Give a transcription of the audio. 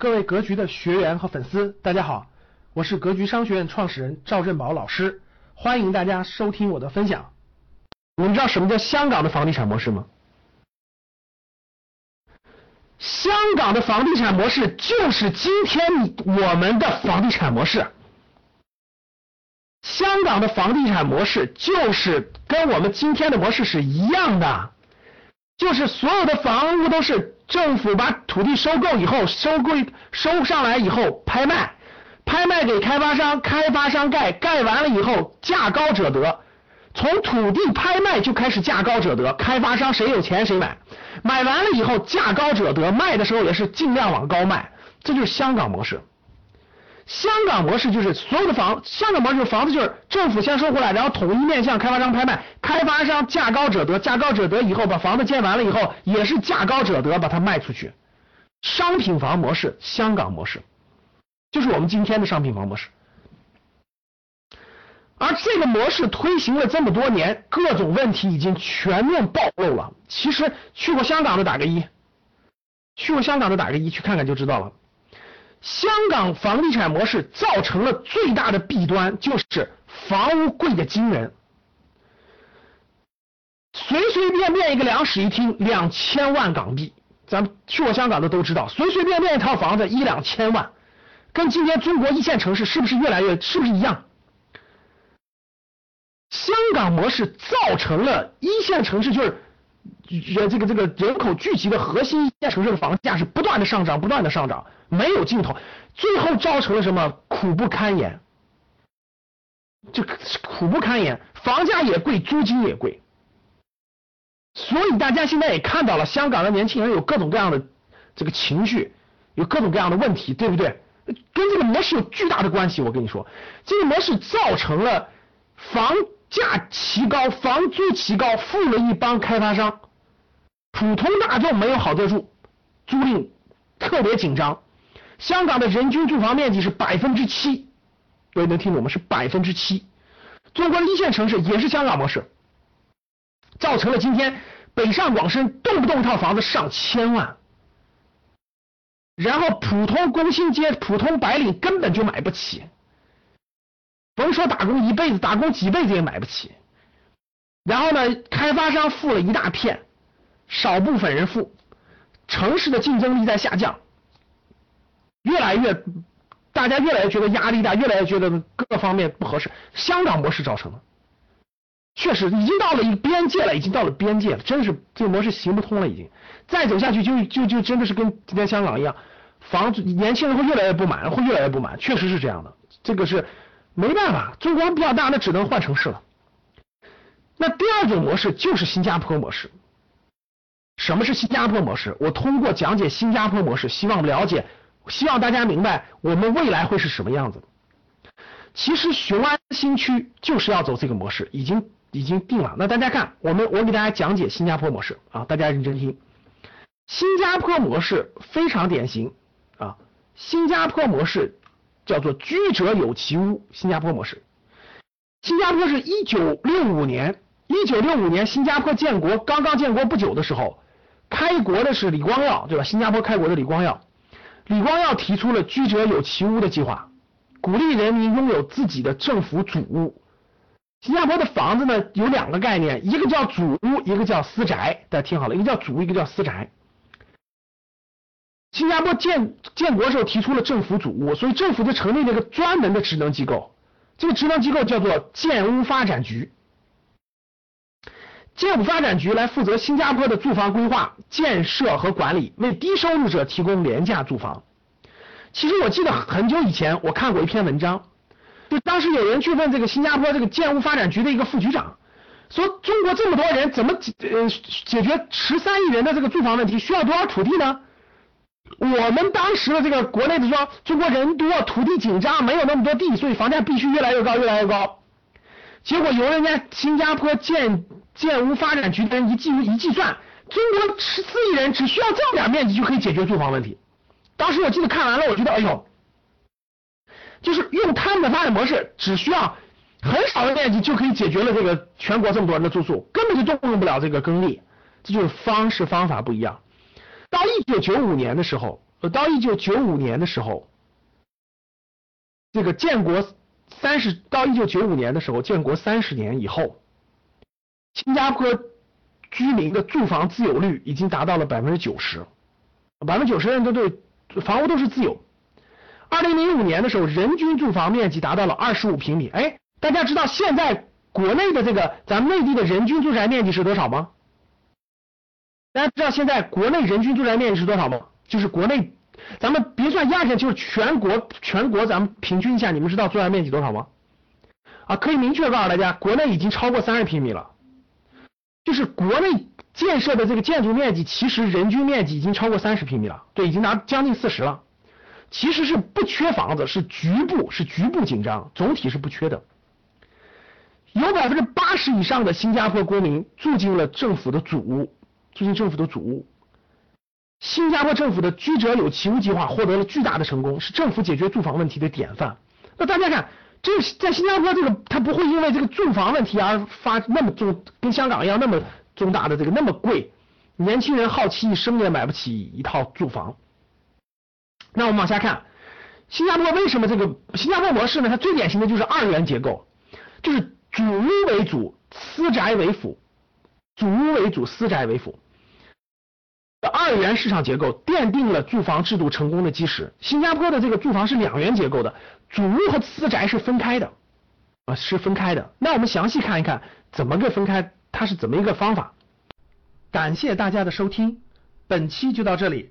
各位格局的学员和粉丝，大家好，我是格局商学院创始人赵振宝老师，欢迎大家收听我的分享。你们知道什么叫香港的房地产模式吗？香港的房地产模式就是今天我们的房地产模式。香港的房地产模式就是跟我们今天的模式是一样的，就是所有的房屋都是。政府把土地收购以后，收归收上来以后拍卖，拍卖给开发商，开发商盖，盖完了以后价高者得。从土地拍卖就开始价高者得，开发商谁有钱谁买，买完了以后价高者得，卖的时候也是尽量往高卖，这就是香港模式。香港模式就是所有的房，香港模式房子就是政府先收回来，然后统一面向开发商拍卖，开发商价高者得，价高者得以后把房子建完了以后也是价高者得把它卖出去。商品房模式，香港模式，就是我们今天的商品房模式。而这个模式推行了这么多年，各种问题已经全面暴露了。其实去过香港的打个一，去过香港的打个一，去看看就知道了。香港房地产模式造成了最大的弊端，就是房屋贵的惊人，随随便便一个两室一厅两千万港币，咱们去过香港的都知道，随随便便一套房子一两千万，跟今天中国一线城市是不是越来越是不是一样？香港模式造成了一线城市就是。人这个这个人口聚集的核心一线城市的房价是不断的上涨，不断的上涨，没有尽头，最后造成了什么苦不堪言？这苦不堪言，房价也贵，租金也贵，所以大家现在也看到了，香港的年轻人有各种各样的这个情绪，有各种各样的问题，对不对？跟这个模式有巨大的关系。我跟你说，这个模式造成了房价奇高，房租奇高，富了一帮开发商。普通大众没有好得住，租赁特别紧张。香港的人均住房面积是百分之七，各位能听懂吗？是百分之七。中国一线城市也是香港模式，造成了今天北上广深动不动一套房子上千万，然后普通工薪阶、普通白领根本就买不起，甭说打工一辈子，打工几辈子也买不起。然后呢，开发商富了一大片。少部分人富，城市的竞争力在下降，越来越，大家越来越觉得压力大，越来越觉得各方面不合适。香港模式造成的，确实已经到了一个边界了，已经到了边界了，真是这个模式行不通了，已经再走下去就就就真的是跟今天香港一样，房子年轻人会越来越不满，会越来越不满，确实是这样的，这个是没办法，中国比较大，那只能换城市了。那第二种模式就是新加坡模式。什么是新加坡模式？我通过讲解新加坡模式，希望了解，希望大家明白我们未来会是什么样子。其实雄安新区就是要走这个模式，已经已经定了。那大家看，我们我给大家讲解新加坡模式啊，大家认真听。新加坡模式非常典型啊，新加坡模式叫做居者有其屋。新加坡模式，新加坡是一九六五年，一九六五年新加坡建国刚刚建国不久的时候。开国的是李光耀，对吧？新加坡开国的李光耀，李光耀提出了居者有其屋的计划，鼓励人民拥有自己的政府主屋。新加坡的房子呢有两个概念，一个叫主屋，一个叫私宅。大家听好了，一个叫主屋，一个叫私宅。新加坡建建国时候提出了政府主屋，所以政府就成立了一个专门的职能机构，这个职能机构叫做建屋发展局。建屋发展局来负责新加坡的住房规划、建设和管理，为低收入者提供廉价住房。其实我记得很久以前我看过一篇文章，就当时有人去问这个新加坡这个建屋发展局的一个副局长，说中国这么多人，怎么解呃解决十三亿人的这个住房问题？需要多少土地呢？我们当时的这个国内的说，中国人多，土地紧张，没有那么多地，所以房价必须越来越高，越来越高。结果由人家新加坡建建屋发展局的人一计一计算，中国十四亿人只需要这么点面积就可以解决住房问题。当时我记得看完了，我觉得哎呦，就是用他们的发展模式，只需要很少的面积就可以解决了这个全国这么多人的住宿，根本就动用不了这个耕地。这就是方式方法不一样。到一九九五年的时候，呃，到一九九五年的时候，这个建国三十到一九九五年的时候，建国三十年以后，新加坡居民的住房自有率已经达到了百分之九十，百分之九十人都对房屋都是自有。二零零五年的时候，人均住房面积达到了二十五平米。哎，大家知道现在国内的这个咱们内地的人均住宅面积是多少吗？大家知道现在国内人均住宅面积是多少吗？就是国内，咱们别算亚县，就是全国全国咱们平均一下，你们知道住宅面积多少吗？啊，可以明确告诉大家，国内已经超过三十平米了。就是国内建设的这个建筑面积，其实人均面积已经超过三十平米了，对，已经达将近四十了。其实是不缺房子，是局部是局部紧张，总体是不缺的。有百分之八十以上的新加坡公民住进了政府的祖屋，住进政府的祖屋。新加坡政府的居者有其屋计划获得了巨大的成功，是政府解决住房问题的典范。那大家看，这在新加坡这个，它不会因为这个住房问题而发那么重，跟香港一样那么重大的这个那么贵，年轻人好奇一生也买不起一套住房。那我们往下看，新加坡为什么这个新加坡模式呢？它最典型的就是二元结构，就是主屋为主，私宅为辅，主屋为主，私宅为辅。二元市场结构奠定了住房制度成功的基石。新加坡的这个住房是两元结构的，主屋和私宅是分开的，啊是分开的。那我们详细看一看怎么个分开，它是怎么一个方法。感谢大家的收听，本期就到这里。